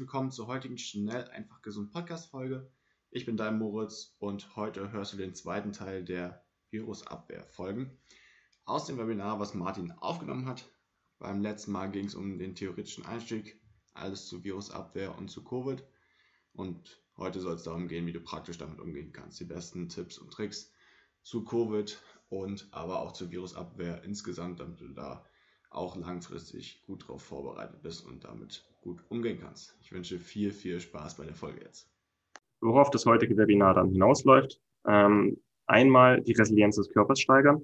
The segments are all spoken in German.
Willkommen zur heutigen Schnell einfach gesund Podcast Folge. Ich bin dein Moritz und heute hörst du den zweiten Teil der Virusabwehr Folgen aus dem Webinar, was Martin aufgenommen hat. Beim letzten Mal ging es um den theoretischen Einstieg, alles zu Virusabwehr und zu Covid. Und heute soll es darum gehen, wie du praktisch damit umgehen kannst. Die besten Tipps und Tricks zu Covid und aber auch zur Virusabwehr insgesamt, damit du da auch langfristig gut darauf vorbereitet bist und damit gut umgehen kannst. Ich wünsche viel, viel Spaß bei der Folge jetzt. Worauf das heutige Webinar dann hinausläuft, ähm, einmal die Resilienz des Körpers steigern,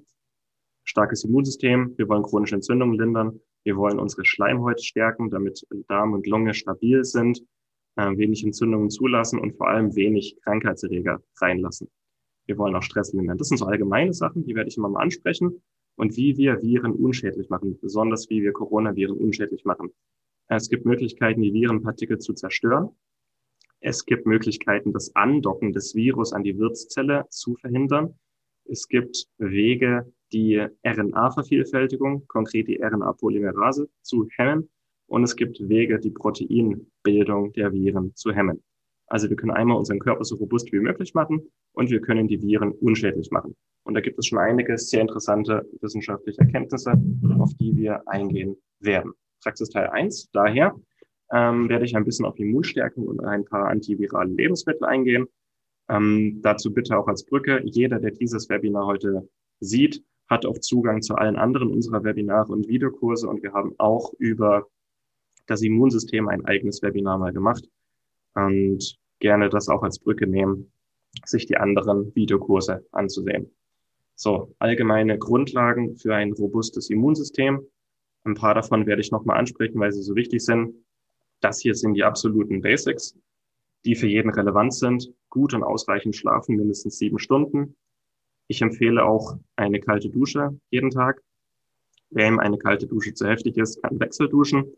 starkes Immunsystem, wir wollen chronische Entzündungen lindern, wir wollen unsere Schleimhäute stärken, damit Darm und Lunge stabil sind, äh, wenig Entzündungen zulassen und vor allem wenig Krankheitserreger reinlassen. Wir wollen auch Stress lindern. Das sind so allgemeine Sachen, die werde ich immer mal ansprechen und wie wir Viren unschädlich machen, besonders wie wir Coronaviren unschädlich machen. Es gibt Möglichkeiten, die Virenpartikel zu zerstören. Es gibt Möglichkeiten, das Andocken des Virus an die Wirtszelle zu verhindern. Es gibt Wege, die RNA-Vervielfältigung, konkret die RNA-Polymerase, zu hemmen. Und es gibt Wege, die Proteinbildung der Viren zu hemmen. Also wir können einmal unseren Körper so robust wie möglich machen und wir können die Viren unschädlich machen. Und da gibt es schon einige sehr interessante wissenschaftliche Erkenntnisse, auf die wir eingehen werden. Praxisteil 1, daher ähm, werde ich ein bisschen auf Immunstärkung und ein paar antivirale Lebensmittel eingehen. Ähm, dazu bitte auch als Brücke, jeder, der dieses Webinar heute sieht, hat auch Zugang zu allen anderen unserer Webinare und Videokurse und wir haben auch über das Immunsystem ein eigenes Webinar mal gemacht und gerne das auch als Brücke nehmen, sich die anderen Videokurse anzusehen. So, allgemeine Grundlagen für ein robustes Immunsystem. Ein paar davon werde ich nochmal ansprechen, weil sie so wichtig sind. Das hier sind die absoluten Basics, die für jeden relevant sind. Gut und ausreichend schlafen, mindestens sieben Stunden. Ich empfehle auch eine kalte Dusche jeden Tag. Wer ihm eine kalte Dusche zu heftig ist, kann Wechselduschen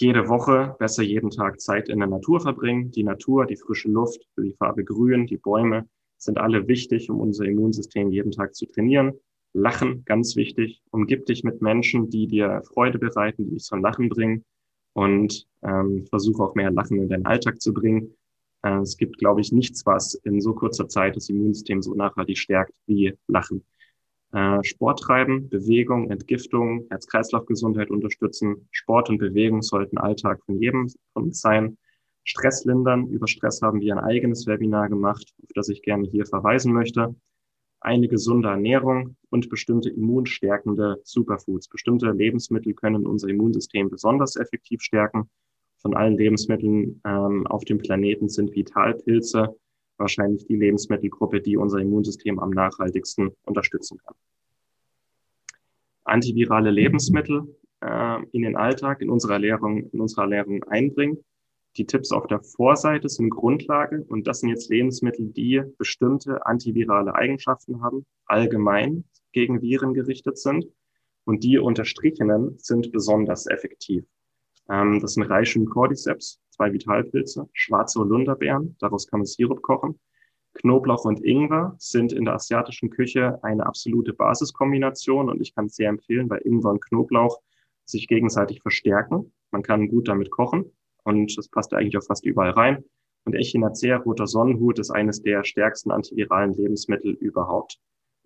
jede Woche, besser jeden Tag Zeit in der Natur verbringen. Die Natur, die frische Luft, die Farbe Grün, die Bäume sind alle wichtig, um unser Immunsystem jeden Tag zu trainieren. Lachen, ganz wichtig. Umgib dich mit Menschen, die dir Freude bereiten, die dich zum Lachen bringen. Und ähm, versuche auch mehr Lachen in deinen Alltag zu bringen. Äh, es gibt, glaube ich, nichts, was in so kurzer Zeit das Immunsystem so nachhaltig stärkt wie Lachen. Äh, Sport treiben, Bewegung, Entgiftung, Herz-Kreislauf-Gesundheit unterstützen. Sport und Bewegung sollten Alltag von jedem von uns sein. Stress lindern. Über Stress haben wir ein eigenes Webinar gemacht, auf das ich gerne hier verweisen möchte. Eine gesunde Ernährung und bestimmte immunstärkende Superfoods. Bestimmte Lebensmittel können unser Immunsystem besonders effektiv stärken. Von allen Lebensmitteln ähm, auf dem Planeten sind Vitalpilze wahrscheinlich die Lebensmittelgruppe, die unser Immunsystem am nachhaltigsten unterstützen kann. Antivirale Lebensmittel äh, in den Alltag, in unserer Ernährung, in unserer Ernährung einbringen. Die Tipps auf der Vorseite sind Grundlage und das sind jetzt Lebensmittel, die bestimmte antivirale Eigenschaften haben, allgemein gegen Viren gerichtet sind und die unterstrichenen sind besonders effektiv. Ähm, das sind Reishi und Cordyceps, zwei Vitalpilze, schwarze Holunderbeeren, daraus kann man Sirup kochen. Knoblauch und Ingwer sind in der asiatischen Küche eine absolute Basiskombination und ich kann es sehr empfehlen, weil Ingwer und Knoblauch sich gegenseitig verstärken. Man kann gut damit kochen und das passt eigentlich auch fast überall rein. Und Echinacea, roter Sonnenhut, ist eines der stärksten antiviralen Lebensmittel überhaupt.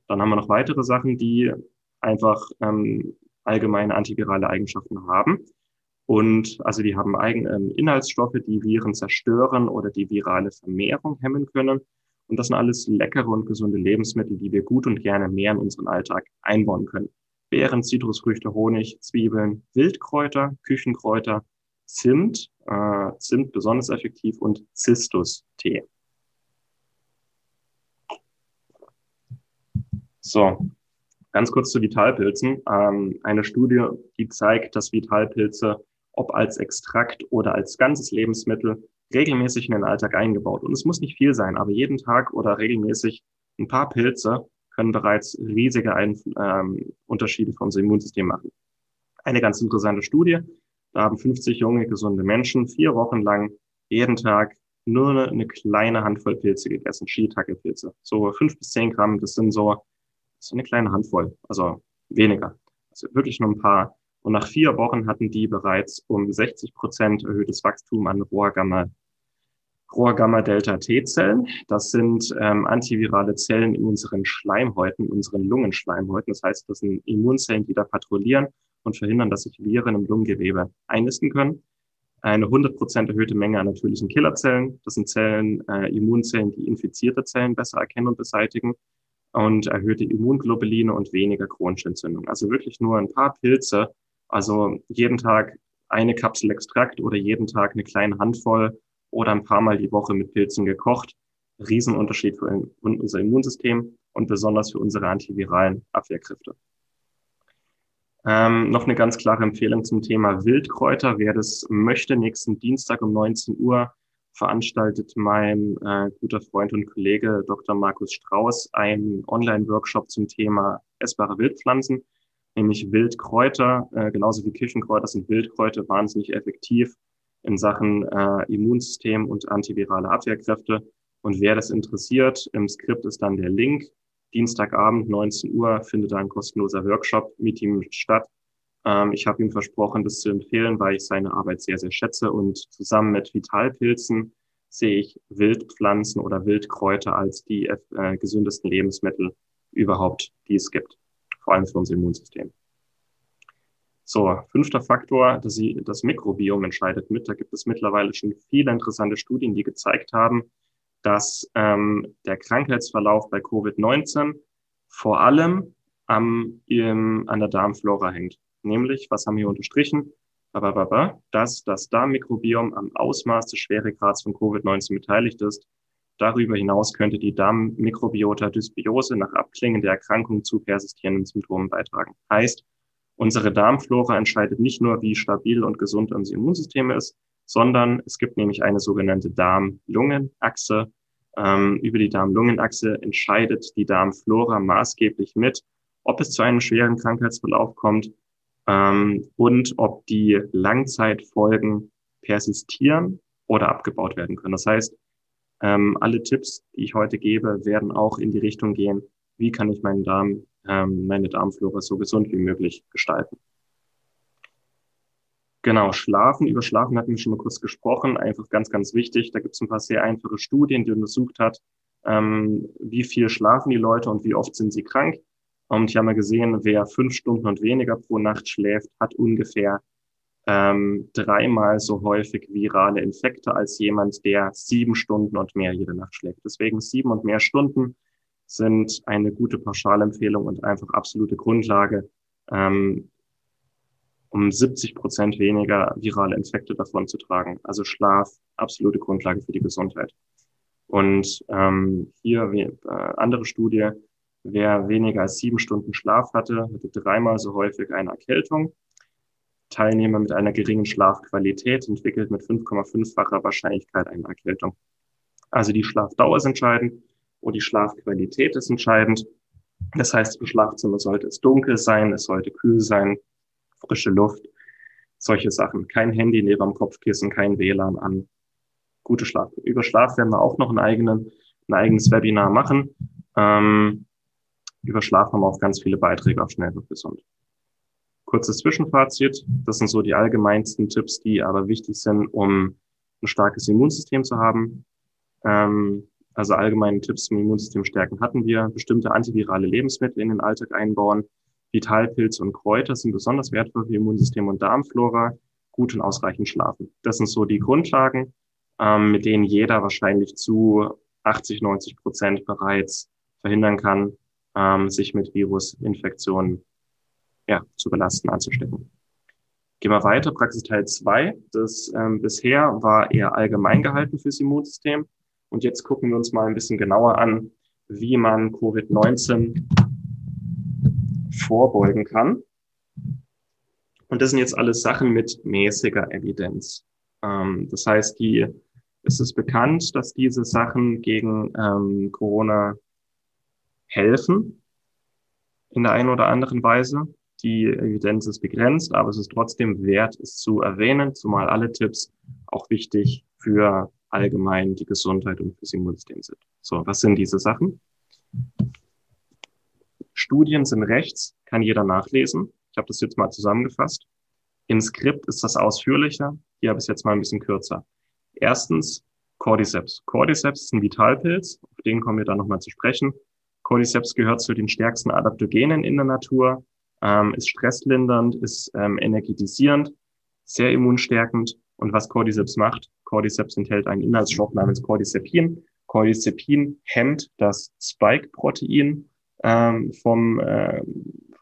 Dann haben wir noch weitere Sachen, die einfach ähm, allgemeine antivirale Eigenschaften haben. Und also die haben eigene ähm, Inhaltsstoffe, die Viren zerstören oder die virale Vermehrung hemmen können. Und das sind alles leckere und gesunde Lebensmittel, die wir gut und gerne mehr in unseren Alltag einbauen können. Beeren, Zitrusfrüchte, Honig, Zwiebeln, Wildkräuter, Küchenkräuter, Zimt, äh, Zimt besonders effektiv und Zistus-Tee. So, ganz kurz zu Vitalpilzen. Ähm, eine Studie, die zeigt, dass Vitalpilze ob als Extrakt oder als ganzes Lebensmittel, regelmäßig in den Alltag eingebaut. Und es muss nicht viel sein, aber jeden Tag oder regelmäßig ein paar Pilze können bereits riesige Ein ähm, Unterschiede für unser Immunsystem machen. Eine ganz interessante Studie, da haben 50 junge, gesunde Menschen vier Wochen lang jeden Tag nur eine, eine kleine Handvoll Pilze gegessen, Shiitake-Pilze. So fünf bis zehn Gramm, das sind so, ist eine kleine Handvoll, also weniger. Also wirklich nur ein paar. Und nach vier Wochen hatten die bereits um 60 Prozent erhöhtes Wachstum an Rohrgamma Rohr-Gamma-Delta-T-Zellen. Das sind ähm, antivirale Zellen in unseren Schleimhäuten, unseren Lungenschleimhäuten. Das heißt, das sind Immunzellen, die da patrouillieren und verhindern, dass sich Viren im Lungengewebe einnisten können. Eine 100% erhöhte Menge an natürlichen Killerzellen. Das sind Zellen, äh, Immunzellen, die infizierte Zellen besser erkennen und beseitigen. Und erhöhte Immunglobuline und weniger chronische Entzündung. Also wirklich nur ein paar Pilze. Also jeden Tag eine Kapsel Extrakt oder jeden Tag eine kleine Handvoll oder ein paar Mal die Woche mit Pilzen gekocht. Riesenunterschied für unser Immunsystem und besonders für unsere antiviralen Abwehrkräfte. Ähm, noch eine ganz klare Empfehlung zum Thema Wildkräuter. Wer das möchte, nächsten Dienstag um 19 Uhr veranstaltet mein äh, guter Freund und Kollege Dr. Markus Strauß einen Online-Workshop zum Thema essbare Wildpflanzen, nämlich Wildkräuter, äh, genauso wie Küchenkräuter sind Wildkräuter wahnsinnig effektiv in Sachen äh, Immunsystem und antivirale Abwehrkräfte. Und wer das interessiert, im Skript ist dann der Link. Dienstagabend, 19 Uhr, findet da ein kostenloser Workshop mit ihm statt. Ähm, ich habe ihm versprochen, das zu empfehlen, weil ich seine Arbeit sehr, sehr schätze. Und zusammen mit Vitalpilzen sehe ich Wildpflanzen oder Wildkräuter als die äh, gesündesten Lebensmittel überhaupt, die es gibt. Vor allem für unser Immunsystem. So, fünfter Faktor, das, das Mikrobiom entscheidet mit. Da gibt es mittlerweile schon viele interessante Studien, die gezeigt haben, dass ähm, der Krankheitsverlauf bei Covid-19 vor allem am, im, an der Darmflora hängt. Nämlich, was haben wir unterstrichen? Dass das Darmmikrobiom am Ausmaß des Schweregrads von Covid-19 beteiligt ist. Darüber hinaus könnte die Darmmikrobiota Dysbiose nach Abklingen der Erkrankung zu persistierenden Symptomen beitragen. Heißt, Unsere Darmflora entscheidet nicht nur, wie stabil und gesund unser Immunsystem ist, sondern es gibt nämlich eine sogenannte Darm-Lungen-Achse. Ähm, über die Darm-Lungen-Achse entscheidet die Darmflora maßgeblich mit, ob es zu einem schweren Krankheitsverlauf kommt ähm, und ob die Langzeitfolgen persistieren oder abgebaut werden können. Das heißt, ähm, alle Tipps, die ich heute gebe, werden auch in die Richtung gehen, wie kann ich meinen Darm ähm, meine Darmflora so gesund wie möglich gestalten. Genau, Schlafen. Über Schlafen hatten wir schon mal kurz gesprochen. Einfach ganz, ganz wichtig. Da gibt es ein paar sehr einfache Studien, die untersucht hat, ähm, wie viel schlafen die Leute und wie oft sind sie krank. Und ich habe mal gesehen, wer fünf Stunden und weniger pro Nacht schläft, hat ungefähr ähm, dreimal so häufig virale Infekte als jemand, der sieben Stunden und mehr jede Nacht schläft. Deswegen sieben und mehr Stunden sind eine gute Pauschalempfehlung und einfach absolute Grundlage, ähm, um 70 Prozent weniger virale Infekte davon zu tragen. Also Schlaf, absolute Grundlage für die Gesundheit. Und ähm, hier äh, andere Studie, wer weniger als sieben Stunden Schlaf hatte, hatte dreimal so häufig eine Erkältung. Teilnehmer mit einer geringen Schlafqualität entwickelt mit 5,5-facher Wahrscheinlichkeit eine Erkältung. Also die Schlafdauer ist entscheidend und die Schlafqualität ist entscheidend. Das heißt, im Schlafzimmer sollte es dunkel sein, es sollte kühl sein, frische Luft, solche Sachen. Kein Handy neben dem Kopfkissen, kein WLAN an. Gute Schlaf. Über Schlaf werden wir auch noch einen eigenen, ein eigenes Webinar machen. Ähm, über Schlaf haben wir auch ganz viele Beiträge auf Schnell und Gesund. Kurzes Zwischenfazit. Das sind so die allgemeinsten Tipps, die aber wichtig sind, um ein starkes Immunsystem zu haben. Ähm, also allgemeine Tipps zum Immunsystem stärken hatten wir. Bestimmte antivirale Lebensmittel in den Alltag einbauen. Vitalpilze und Kräuter sind besonders wertvoll für Immunsystem und Darmflora. Gut und ausreichend schlafen. Das sind so die Grundlagen, ähm, mit denen jeder wahrscheinlich zu 80, 90 Prozent bereits verhindern kann, ähm, sich mit Virusinfektionen ja, zu belasten, anzustecken. Gehen wir weiter, Praxisteil 2. Das ähm, bisher war eher allgemein gehalten fürs Immunsystem. Und jetzt gucken wir uns mal ein bisschen genauer an, wie man Covid-19 vorbeugen kann. Und das sind jetzt alles Sachen mit mäßiger Evidenz. Ähm, das heißt, die, es ist bekannt, dass diese Sachen gegen ähm, Corona helfen in der einen oder anderen Weise. Die Evidenz ist begrenzt, aber es ist trotzdem wert, es zu erwähnen, zumal alle Tipps auch wichtig für allgemein die Gesundheit und fürs Immunsystem sind. So, was sind diese Sachen? Studien sind rechts, kann jeder nachlesen. Ich habe das jetzt mal zusammengefasst. Im Skript ist das ausführlicher. Hier habe ich es jetzt mal ein bisschen kürzer. Erstens Cordyceps. Cordyceps ist ein Vitalpilz, auf den kommen wir dann nochmal zu sprechen. Cordyceps gehört zu den stärksten Adaptogenen in der Natur, ähm, ist stresslindernd, ist ähm, energetisierend, sehr immunstärkend. Und was Cordyceps macht, Cordyceps enthält einen Inhaltsstoff namens Cordycepin. Cordycepin hemmt das Spike-Protein ähm, vom, äh,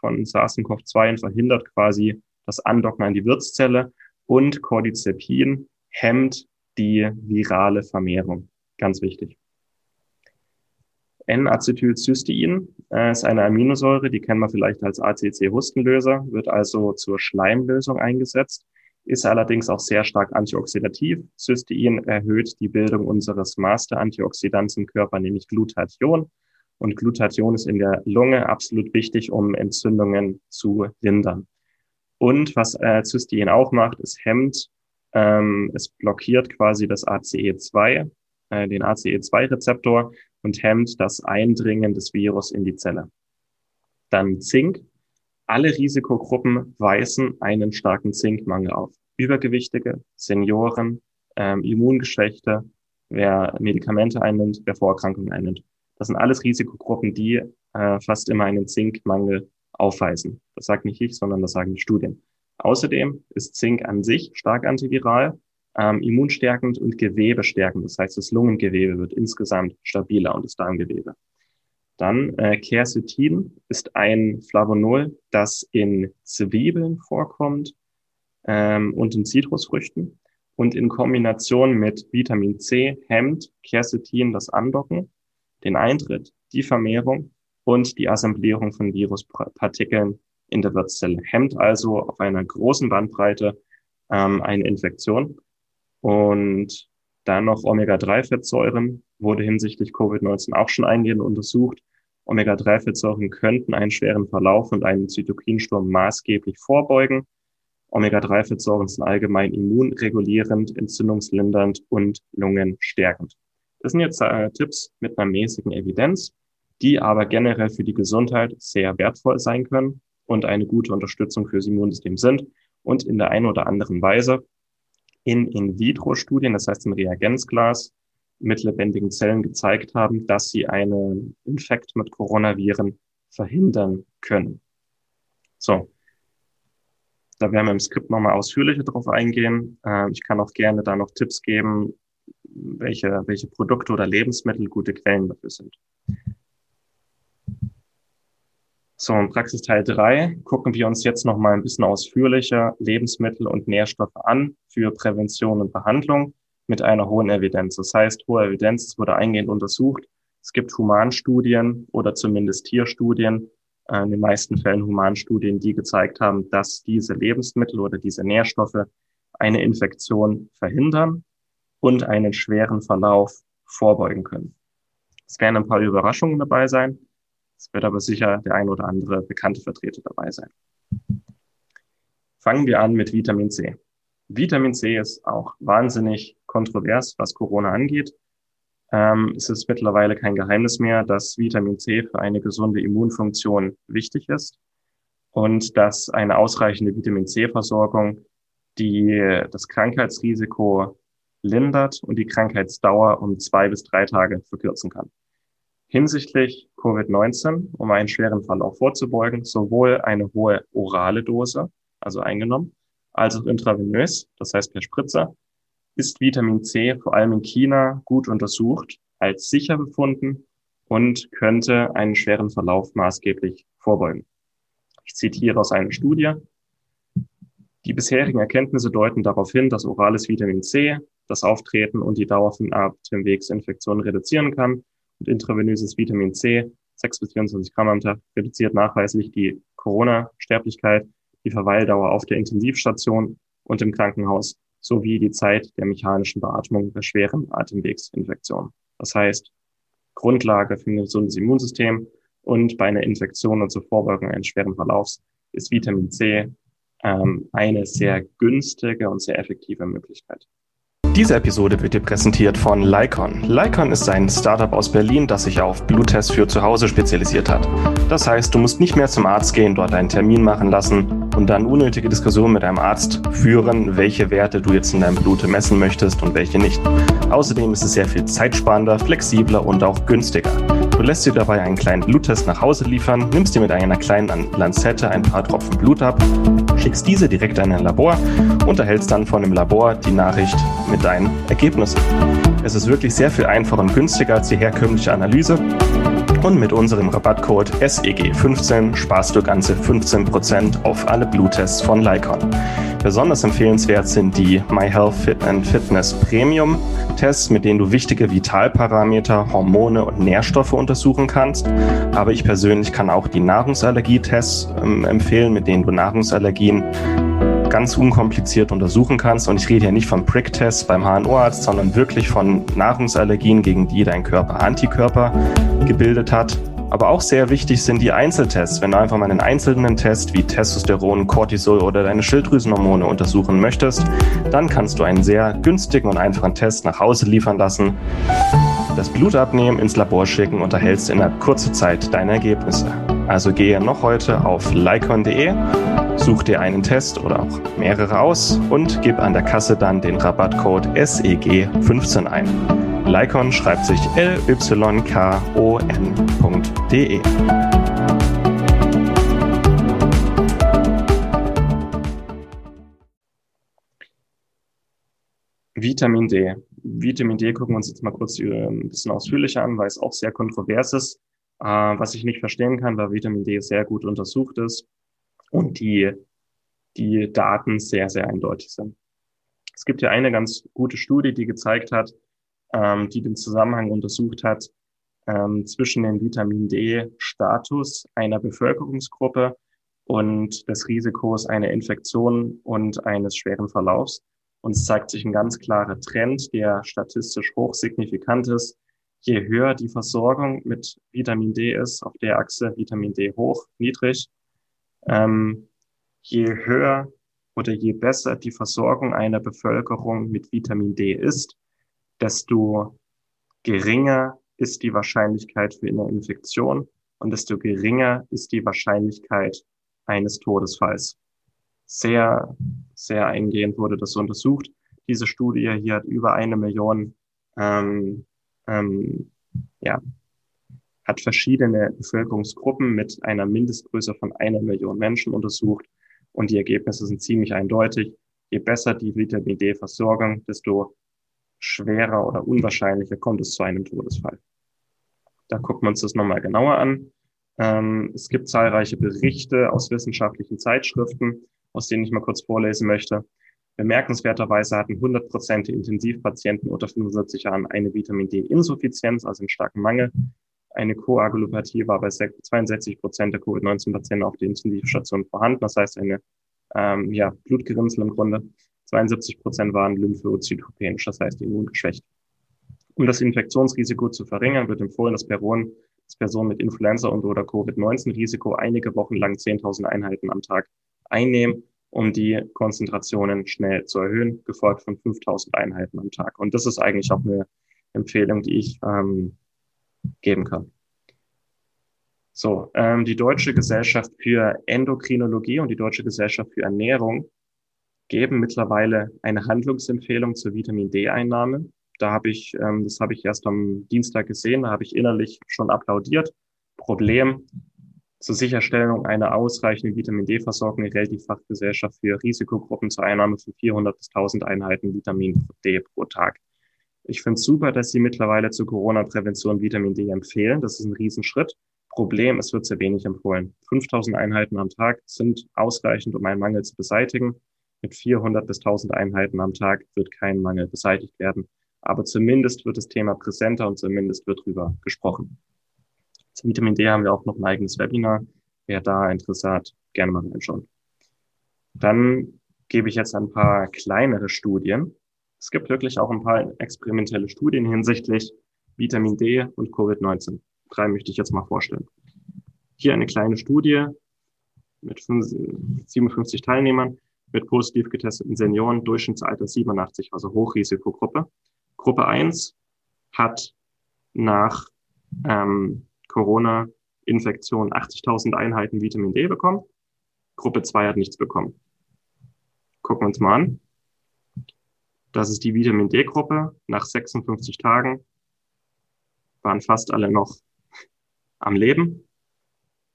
von SARS-CoV-2 und verhindert quasi das Andocken an die Wirtszelle. Und Cordycepin hemmt die virale Vermehrung. Ganz wichtig. N-Acetylcystein äh, ist eine Aminosäure, die kennen wir vielleicht als ACC-Hustenlöser, wird also zur Schleimlösung eingesetzt, ist allerdings auch sehr stark antioxidativ. Cystein erhöht die Bildung unseres Master-Antioxidants im Körper, nämlich Glutathion. Und Glutathion ist in der Lunge absolut wichtig, um Entzündungen zu lindern. Und was äh, Cystein auch macht, es hemmt, ähm, es blockiert quasi das ACE2, äh, den ACE2-Rezeptor und hemmt das Eindringen des Virus in die Zelle. Dann Zink. Alle Risikogruppen weisen einen starken Zinkmangel auf. Übergewichtige, Senioren, ähm, Immungeschwächte, wer Medikamente einnimmt, wer Vorerkrankungen einnimmt. Das sind alles Risikogruppen, die äh, fast immer einen Zinkmangel aufweisen. Das sagt nicht ich, sondern das sagen die Studien. Außerdem ist Zink an sich stark antiviral ähm, immunstärkend und gewebestärkend. Das heißt, das Lungengewebe wird insgesamt stabiler und das Darmgewebe. Dann äh, Quercetin ist ein Flavonol, das in Zwiebeln vorkommt ähm, und in Zitrusfrüchten. Und in Kombination mit Vitamin C hemmt Quercetin das Andocken, den Eintritt, die Vermehrung und die Assemblierung von Viruspartikeln in der Wirtszelle. Hemmt also auf einer großen Bandbreite ähm, eine Infektion und dann noch Omega-3-Fettsäuren wurde hinsichtlich Covid-19 auch schon eingehend untersucht. Omega-3-Fettsäuren könnten einen schweren Verlauf und einen Zytokinsturm maßgeblich vorbeugen. Omega-3-Fettsäuren sind allgemein immunregulierend, entzündungslindernd und lungenstärkend. Das sind jetzt äh, Tipps mit einer mäßigen Evidenz, die aber generell für die Gesundheit sehr wertvoll sein können und eine gute Unterstützung fürs Immunsystem sind und in der einen oder anderen Weise in In-vitro-Studien, das heißt im Reagenzglas, mit lebendigen Zellen gezeigt haben, dass sie einen Infekt mit Coronaviren verhindern können. So, da werden wir im Skript nochmal ausführlicher drauf eingehen. Äh, ich kann auch gerne da noch Tipps geben, welche, welche Produkte oder Lebensmittel gute Quellen dafür sind. In Praxisteil drei gucken wir uns jetzt noch mal ein bisschen ausführlicher Lebensmittel und Nährstoffe an für Prävention und Behandlung mit einer hohen Evidenz. Das heißt, hohe Evidenz, es wurde eingehend untersucht. Es gibt Humanstudien oder zumindest Tierstudien, äh, in den meisten Fällen Humanstudien, die gezeigt haben, dass diese Lebensmittel oder diese Nährstoffe eine Infektion verhindern und einen schweren Verlauf vorbeugen können. Es werden ein paar Überraschungen dabei sein. Es wird aber sicher der ein oder andere bekannte Vertreter dabei sein. Fangen wir an mit Vitamin C. Vitamin C ist auch wahnsinnig kontrovers, was Corona angeht. Ähm, es ist mittlerweile kein Geheimnis mehr, dass Vitamin C für eine gesunde Immunfunktion wichtig ist und dass eine ausreichende Vitamin C-Versorgung die das Krankheitsrisiko lindert und die Krankheitsdauer um zwei bis drei Tage verkürzen kann hinsichtlich Covid-19, um einen schweren Verlauf vorzubeugen, sowohl eine hohe orale Dose, also eingenommen, als auch intravenös, das heißt per Spritzer, ist Vitamin C vor allem in China gut untersucht, als sicher befunden und könnte einen schweren Verlauf maßgeblich vorbeugen. Ich zitiere aus einer Studie. Die bisherigen Erkenntnisse deuten darauf hin, dass orales Vitamin C das Auftreten und die Dauer von Atemwegsinfektionen reduzieren kann und intravenöses Vitamin C, 6 bis 24 Gramm am Tag, reduziert nachweislich die Corona-Sterblichkeit. die Verweildauer auf der Intensivstation und im Krankenhaus sowie die Zeit der mechanischen Beatmung bei schweren Atemwegsinfektionen. Das heißt, Grundlage für ein gesundes Immunsystem und bei einer Infektion und zur Vorbeugung eines schweren Verlaufs ist Vitamin C ähm, eine sehr günstige und sehr effektive Möglichkeit. Diese Episode wird dir präsentiert von Lycon. Lycon ist ein Startup aus Berlin, das sich auf Bluttests für zu Hause spezialisiert hat. Das heißt, du musst nicht mehr zum Arzt gehen, dort einen Termin machen lassen und dann unnötige Diskussionen mit deinem Arzt führen, welche Werte du jetzt in deinem Blut messen möchtest und welche nicht. Außerdem ist es sehr viel zeitsparender, flexibler und auch günstiger. Du lässt dir dabei einen kleinen Bluttest nach Hause liefern, nimmst dir mit einer kleinen Lanzette ein paar Tropfen Blut ab, schickst diese direkt an ein Labor und erhältst dann von dem Labor die Nachricht mit deinen Ergebnissen. Es ist wirklich sehr viel einfacher und günstiger als die herkömmliche Analyse. Und mit unserem Rabattcode SEG15 sparst du ganze 15% auf alle Bluttests von Lycon. Besonders empfehlenswert sind die MyHealth Fit and Fitness Premium Tests, mit denen du wichtige Vitalparameter, Hormone und Nährstoffe untersuchen kannst. Aber ich persönlich kann auch die Nahrungsallergietests ähm, empfehlen, mit denen du Nahrungsallergien ganz unkompliziert untersuchen kannst. Und ich rede hier nicht von Prick-Tests beim HNO-Arzt, sondern wirklich von Nahrungsallergien, gegen die dein Körper Antikörper gebildet hat. Aber auch sehr wichtig sind die Einzeltests. Wenn du einfach mal einen einzelnen Test wie Testosteron, Cortisol oder deine Schilddrüsenhormone untersuchen möchtest, dann kannst du einen sehr günstigen und einfachen Test nach Hause liefern lassen, das Blut abnehmen, ins Labor schicken und erhältst innerhalb kurzer Zeit deine Ergebnisse. Also gehe noch heute auf lycon.de, such dir einen Test oder auch mehrere aus und gib an der Kasse dann den Rabattcode SEG15 ein. Lycon schreibt sich L-Y-K-O-N.de. Vitamin D. Vitamin D gucken wir uns jetzt mal kurz ein bisschen ausführlicher an, weil es auch sehr kontrovers ist. Äh, was ich nicht verstehen kann, weil Vitamin D sehr gut untersucht ist und die, die Daten sehr, sehr eindeutig sind. Es gibt ja eine ganz gute Studie, die gezeigt hat, ähm, die den Zusammenhang untersucht hat ähm, zwischen dem Vitamin D-Status einer Bevölkerungsgruppe und des Risikos einer Infektion und eines schweren Verlaufs. Und es zeigt sich ein ganz klarer Trend, der statistisch hochsignifikant ist. Je höher die Versorgung mit Vitamin D ist, auf der Achse Vitamin D hoch, niedrig, ähm, je höher oder je besser die Versorgung einer Bevölkerung mit Vitamin D ist, desto geringer ist die Wahrscheinlichkeit für eine Infektion und desto geringer ist die Wahrscheinlichkeit eines Todesfalls. Sehr, sehr eingehend wurde das untersucht. Diese Studie hier hat über eine Million, ähm, ähm, ja, hat verschiedene Bevölkerungsgruppen mit einer Mindestgröße von einer Million Menschen untersucht und die Ergebnisse sind ziemlich eindeutig. Je besser die Vitamin D-Versorgung, desto schwerer oder unwahrscheinlicher kommt es zu einem Todesfall. Da gucken wir uns das nochmal genauer an. Ähm, es gibt zahlreiche Berichte aus wissenschaftlichen Zeitschriften, aus denen ich mal kurz vorlesen möchte. Bemerkenswerterweise hatten 100 Prozent der Intensivpatienten unter 75 Jahren eine Vitamin D-Insuffizienz, also einen starken Mangel. Eine Koagulopathie war bei 62 Prozent der Covid-19-Patienten auf der Intensivstation vorhanden. Das heißt, eine ähm, ja, Blutgerinnsel im Grunde. 72 Prozent waren lymphozytopenisch, das heißt immungeschwächt. Um das Infektionsrisiko zu verringern, wird empfohlen, dass Personen, dass Personen mit Influenza und oder Covid-19-Risiko einige Wochen lang 10.000 Einheiten am Tag einnehmen, um die Konzentrationen schnell zu erhöhen, gefolgt von 5.000 Einheiten am Tag. Und das ist eigentlich auch eine Empfehlung, die ich ähm, geben kann. So, ähm, die Deutsche Gesellschaft für Endokrinologie und die Deutsche Gesellschaft für Ernährung geben mittlerweile eine Handlungsempfehlung zur Vitamin D-Einnahme. Da habe ich, ähm, das habe ich erst am Dienstag gesehen, da habe ich innerlich schon applaudiert. Problem zur Sicherstellung einer ausreichenden Vitamin D-Versorgung erhält die Fachgesellschaft für Risikogruppen zur Einnahme von 400 bis 1000 Einheiten Vitamin D pro Tag. Ich finde es super, dass Sie mittlerweile zur Corona-Prävention Vitamin D empfehlen. Das ist ein Riesenschritt. Problem, es wird sehr wenig empfohlen. 5000 Einheiten am Tag sind ausreichend, um einen Mangel zu beseitigen. Mit 400 bis 1000 Einheiten am Tag wird kein Mangel beseitigt werden. Aber zumindest wird das Thema präsenter und zumindest wird drüber gesprochen. Zu Vitamin D haben wir auch noch ein eigenes Webinar. Wer da Interesse hat, gerne mal reinschauen. Dann gebe ich jetzt ein paar kleinere Studien. Es gibt wirklich auch ein paar experimentelle Studien hinsichtlich Vitamin D und Covid-19. Drei möchte ich jetzt mal vorstellen. Hier eine kleine Studie mit 57 Teilnehmern mit positiv getesteten Senioren, Durchschnittsalter 87, also Hochrisikogruppe. Gruppe 1 hat nach ähm, Corona-Infektion 80.000 Einheiten Vitamin D bekommen. Gruppe 2 hat nichts bekommen. Gucken wir uns mal an. Das ist die Vitamin D-Gruppe. Nach 56 Tagen waren fast alle noch am Leben.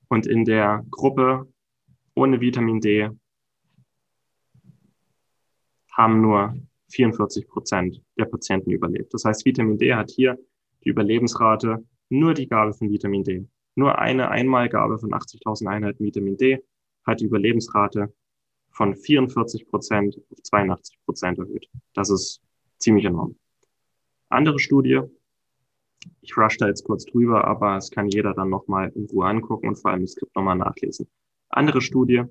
Und in der Gruppe ohne Vitamin D haben nur 44 Prozent der Patienten überlebt. Das heißt, Vitamin D hat hier die Überlebensrate nur die Gabe von Vitamin D. Nur eine Einmalgabe von 80.000 Einheiten Vitamin D hat die Überlebensrate von 44 Prozent auf 82 Prozent erhöht. Das ist ziemlich enorm. Andere Studie, ich rush da jetzt kurz drüber, aber es kann jeder dann nochmal in Ruhe angucken und vor allem das Skript nochmal nachlesen. Andere Studie,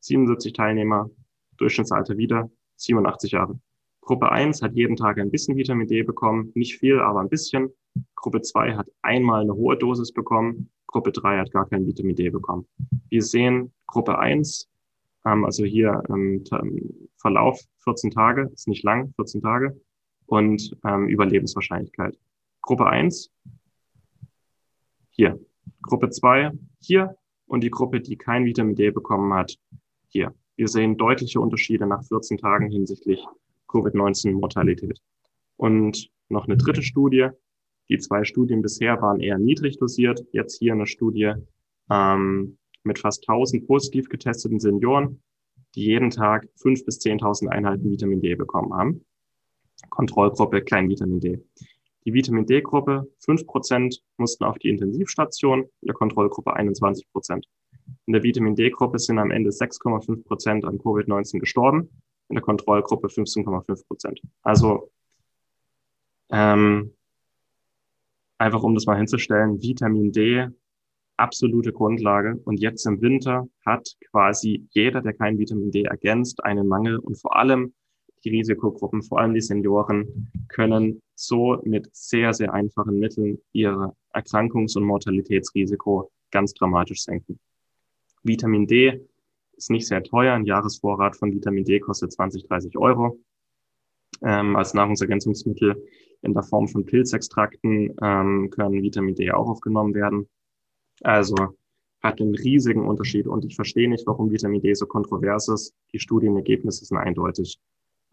77 Teilnehmer, Durchschnittsalter wieder 87 Jahre. Gruppe 1 hat jeden Tag ein bisschen Vitamin D bekommen, nicht viel, aber ein bisschen. Gruppe 2 hat einmal eine hohe Dosis bekommen. Gruppe 3 hat gar kein Vitamin D bekommen. Wir sehen Gruppe 1, ähm, also hier ähm, Verlauf 14 Tage, ist nicht lang, 14 Tage und ähm, Überlebenswahrscheinlichkeit. Gruppe 1 hier. Gruppe 2 hier und die Gruppe, die kein Vitamin D bekommen hat, hier. Wir sehen deutliche Unterschiede nach 14 Tagen hinsichtlich Covid-19-Mortalität. Und noch eine dritte Studie. Die zwei Studien bisher waren eher niedrig dosiert. Jetzt hier eine Studie ähm, mit fast 1000 positiv getesteten Senioren, die jeden Tag 5.000 bis 10.000 Einheiten Vitamin D bekommen haben. Kontrollgruppe kein Vitamin D. Die Vitamin D-Gruppe, 5% mussten auf die Intensivstation, in der Kontrollgruppe 21%. In der Vitamin D-Gruppe sind am Ende 6,5% an Covid-19 gestorben, in der Kontrollgruppe 15,5%. Also ähm, einfach um das mal hinzustellen, Vitamin D, absolute Grundlage. Und jetzt im Winter hat quasi jeder, der kein Vitamin D ergänzt, einen Mangel und vor allem die Risikogruppen, vor allem die Senioren, können so mit sehr, sehr einfachen Mitteln ihr Erkrankungs- und Mortalitätsrisiko ganz dramatisch senken. Vitamin D ist nicht sehr teuer. Ein Jahresvorrat von Vitamin D kostet 20, 30 Euro. Ähm, als Nahrungsergänzungsmittel in der Form von Pilzextrakten ähm, können Vitamin D auch aufgenommen werden. Also hat einen riesigen Unterschied und ich verstehe nicht, warum Vitamin D so kontrovers ist. Die Studienergebnisse sind eindeutig.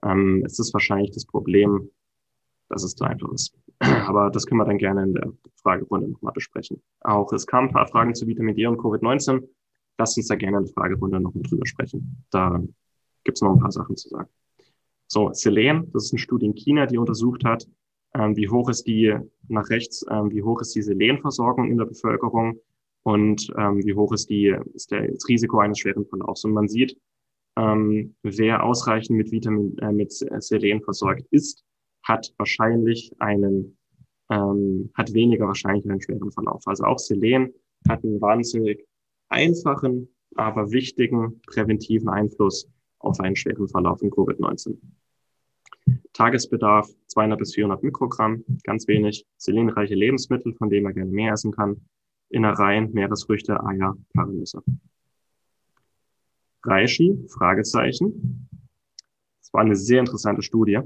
Ähm, es ist wahrscheinlich das Problem, dass es zu einfach ist. Aber das können wir dann gerne in der Fragerunde nochmal besprechen. Auch es kamen ein paar Fragen zu Vitamin D und Covid-19. Lasst uns da gerne in der Fragerunde noch mal drüber sprechen. Da gibt es noch ein paar Sachen zu sagen. So, Selen, das ist eine Studie in China, die untersucht hat, ähm, wie hoch ist die, nach rechts, ähm, wie hoch ist die Selenversorgung in der Bevölkerung und ähm, wie hoch ist, die, ist der, das Risiko eines schweren Verlaufs. Und man sieht, ähm, wer ausreichend mit Vitamin, äh, mit Selen versorgt ist, hat wahrscheinlich einen, ähm, hat weniger wahrscheinlich einen schweren Verlauf. Also auch Selen hat einen wahnsinnig einfachen, aber wichtigen präventiven Einfluss auf einen schweren Verlauf in Covid-19. Tagesbedarf 200 bis 400 Mikrogramm, ganz wenig. Selenreiche Lebensmittel, von denen man gerne mehr essen kann. Innereien, Meeresfrüchte, Eier, Paranüsse. Reishi, Fragezeichen. Das war eine sehr interessante Studie.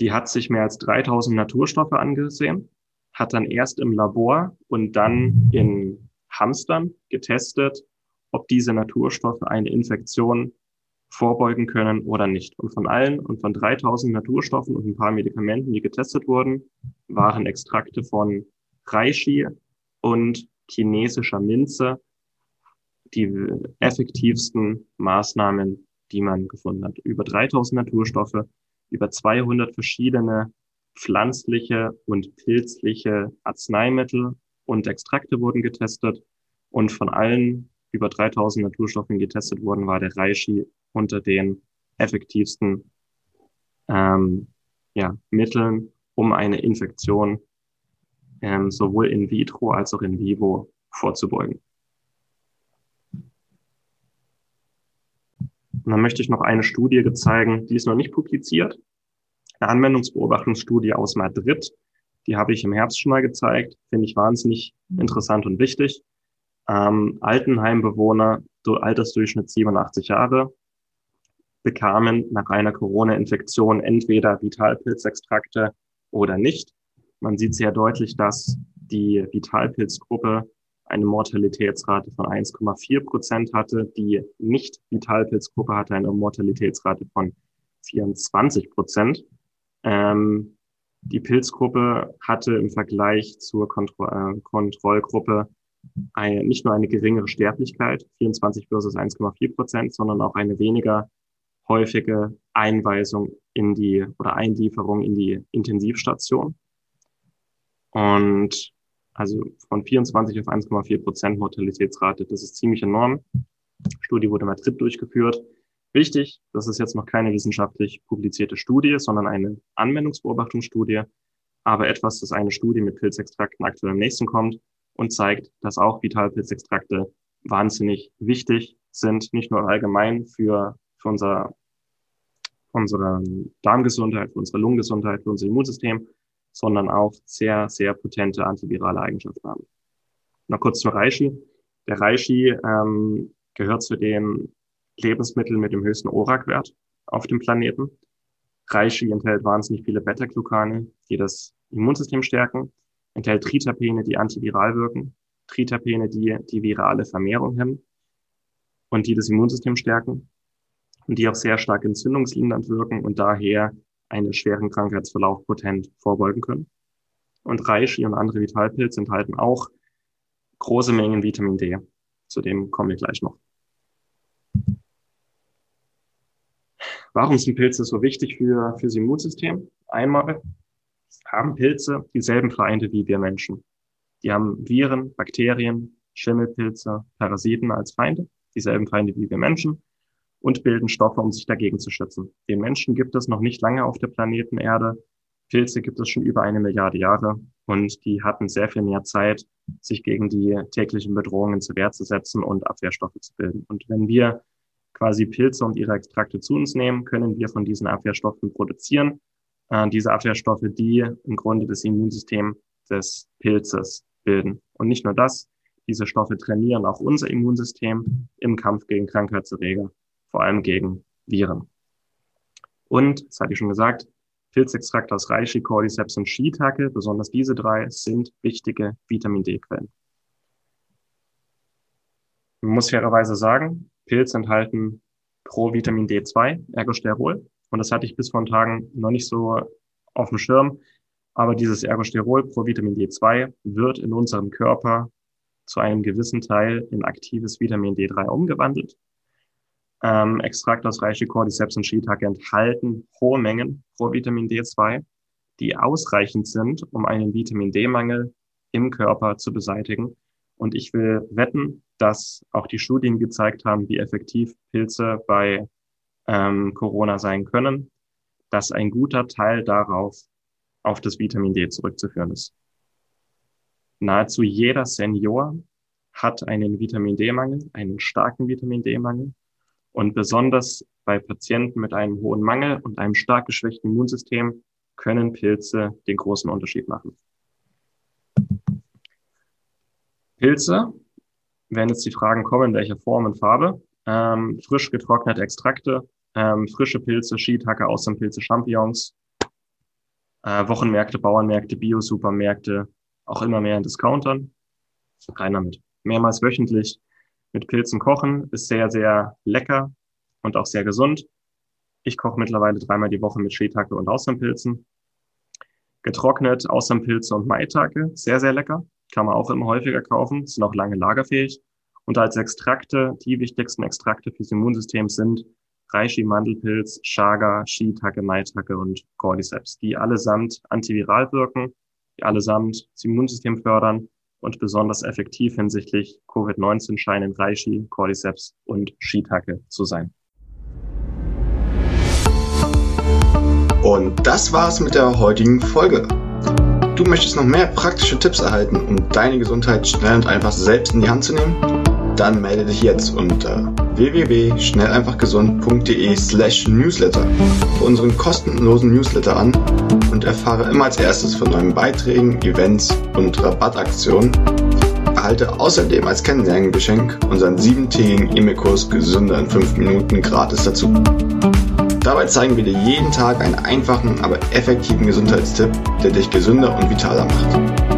Die hat sich mehr als 3000 Naturstoffe angesehen, hat dann erst im Labor und dann in Hamstern getestet, ob diese Naturstoffe eine Infektion vorbeugen können oder nicht. Und von allen und von 3000 Naturstoffen und ein paar Medikamenten, die getestet wurden, waren Extrakte von Reishi und chinesischer Minze die effektivsten Maßnahmen, die man gefunden hat. Über 3000 Naturstoffe, über 200 verschiedene pflanzliche und pilzliche Arzneimittel und Extrakte wurden getestet. Und von allen über 3000 Naturstoffen getestet wurden, war der Reishi unter den effektivsten ähm, ja, Mitteln, um eine Infektion ähm, sowohl in vitro als auch in vivo vorzubeugen. Und dann möchte ich noch eine Studie zeigen, die ist noch nicht publiziert. Eine Anwendungsbeobachtungsstudie aus Madrid. Die habe ich im Herbst schon mal gezeigt. Finde ich wahnsinnig interessant und wichtig. Ähm, Altenheimbewohner, Altersdurchschnitt 87 Jahre, bekamen nach einer Corona-Infektion entweder Vitalpilzextrakte oder nicht. Man sieht sehr deutlich, dass die Vitalpilzgruppe eine Mortalitätsrate von 1,4 Prozent hatte. Die Nicht-Vitalpilzgruppe hatte eine Mortalitätsrate von 24 Prozent. Ähm, die Pilzgruppe hatte im Vergleich zur Kontro äh, Kontrollgruppe eine, nicht nur eine geringere Sterblichkeit, 24 versus 1,4 Prozent, sondern auch eine weniger häufige Einweisung in die oder Einlieferung in die Intensivstation. Und also von 24 auf 1,4 Prozent Mortalitätsrate, das ist ziemlich enorm. Studie wurde in Madrid durchgeführt. Wichtig, das ist jetzt noch keine wissenschaftlich publizierte Studie, sondern eine Anwendungsbeobachtungsstudie, aber etwas, das eine Studie mit Pilzextrakten aktuell im nächsten kommt und zeigt, dass auch Vitalpilzextrakte wahnsinnig wichtig sind, nicht nur allgemein für, für unser, unsere Darmgesundheit, für unsere Lungengesundheit, für unser Immunsystem, sondern auch sehr, sehr potente antivirale Eigenschaften haben. Noch kurz zur Reishi. Der Reishi ähm, gehört zu den Lebensmitteln mit dem höchsten ORAC-Wert auf dem Planeten. Reishi enthält wahnsinnig viele Beta-Glucane, die das Immunsystem stärken, enthält Tritapene, die antiviral wirken, Tritapene, die die virale Vermehrung hemmen und die das Immunsystem stärken und die auch sehr stark entzündungslindernd wirken und daher einen schweren Krankheitsverlauf potent vorbeugen können. Und Reishi und andere Vitalpilze enthalten auch große Mengen Vitamin D. Zu dem kommen wir gleich noch. Warum sind Pilze so wichtig für, für das Immunsystem? Einmal haben Pilze dieselben Feinde wie wir Menschen. Die haben Viren, Bakterien, Schimmelpilze, Parasiten als Feinde, dieselben Feinde wie wir Menschen und bilden Stoffe, um sich dagegen zu schützen. Den Menschen gibt es noch nicht lange auf der Planeten Erde. Pilze gibt es schon über eine Milliarde Jahre und die hatten sehr viel mehr Zeit, sich gegen die täglichen Bedrohungen zur Wehr zu setzen und Abwehrstoffe zu bilden. Und wenn wir quasi Pilze und ihre Extrakte zu uns nehmen, können wir von diesen Abwehrstoffen produzieren. Äh, diese Abwehrstoffe, die im Grunde das Immunsystem des Pilzes bilden. Und nicht nur das, diese Stoffe trainieren auch unser Immunsystem im Kampf gegen Krankheitserreger vor allem gegen Viren. Und, das hatte ich schon gesagt, Pilzextrakt aus Reishi, Cordyceps und Shiitake, besonders diese drei, sind wichtige Vitamin D-Quellen. Man muss fairerweise sagen, Pilze enthalten Pro-Vitamin D2, Ergosterol. Und das hatte ich bis vor Tagen noch nicht so auf dem Schirm. Aber dieses Ergosterol Pro-Vitamin D2 wird in unserem Körper zu einem gewissen Teil in aktives Vitamin D3 umgewandelt ähm, Extrakt aus Reishi, Cordyceps und Shiitake enthalten hohe Mengen Provitamin D2, die ausreichend sind, um einen Vitamin D-Mangel im Körper zu beseitigen. Und ich will wetten, dass auch die Studien gezeigt haben, wie effektiv Pilze bei ähm, Corona sein können, dass ein guter Teil darauf auf das Vitamin D zurückzuführen ist. Nahezu jeder Senior hat einen Vitamin D-Mangel, einen starken Vitamin D-Mangel. Und besonders bei Patienten mit einem hohen Mangel und einem stark geschwächten Immunsystem können Pilze den großen Unterschied machen. Pilze, wenn jetzt die Fragen kommen, welche Form und Farbe, ähm, frisch getrocknete Extrakte, ähm, frische Pilze, Shiitake, Austernpilze, Champignons, äh, Wochenmärkte, Bauernmärkte, Bio-Supermärkte, auch immer mehr in Discountern. Rein damit. Mehrmals wöchentlich mit Pilzen kochen ist sehr, sehr lecker und auch sehr gesund. Ich koche mittlerweile dreimal die Woche mit Shiitake und Austernpilzen. Getrocknet Austernpilze und Maitake, sehr, sehr lecker. Kann man auch immer häufiger kaufen, sind auch lange lagerfähig. Und als Extrakte, die wichtigsten Extrakte fürs Immunsystem sind Reishi, Mandelpilz, Chaga, Shiitake, Maitake und Cordyceps, die allesamt antiviral wirken, die allesamt das Immunsystem fördern und besonders effektiv hinsichtlich Covid-19 scheinen Reishi, Cordyceps und Shiitake zu sein. Und das war's mit der heutigen Folge. Du möchtest noch mehr praktische Tipps erhalten, um deine Gesundheit schnell und einfach selbst in die Hand zu nehmen? Dann melde dich jetzt unter www.schnelleinfachgesund.de slash newsletter für unseren kostenlosen Newsletter an und erfahre immer als erstes von neuen Beiträgen, Events und Rabattaktionen. Erhalte außerdem als Kennenlerngeschenk unseren siebentägigen E-Mail-Kurs Gesünder in 5 Minuten gratis dazu. Dabei zeigen wir dir jeden Tag einen einfachen, aber effektiven Gesundheitstipp, der dich gesünder und vitaler macht.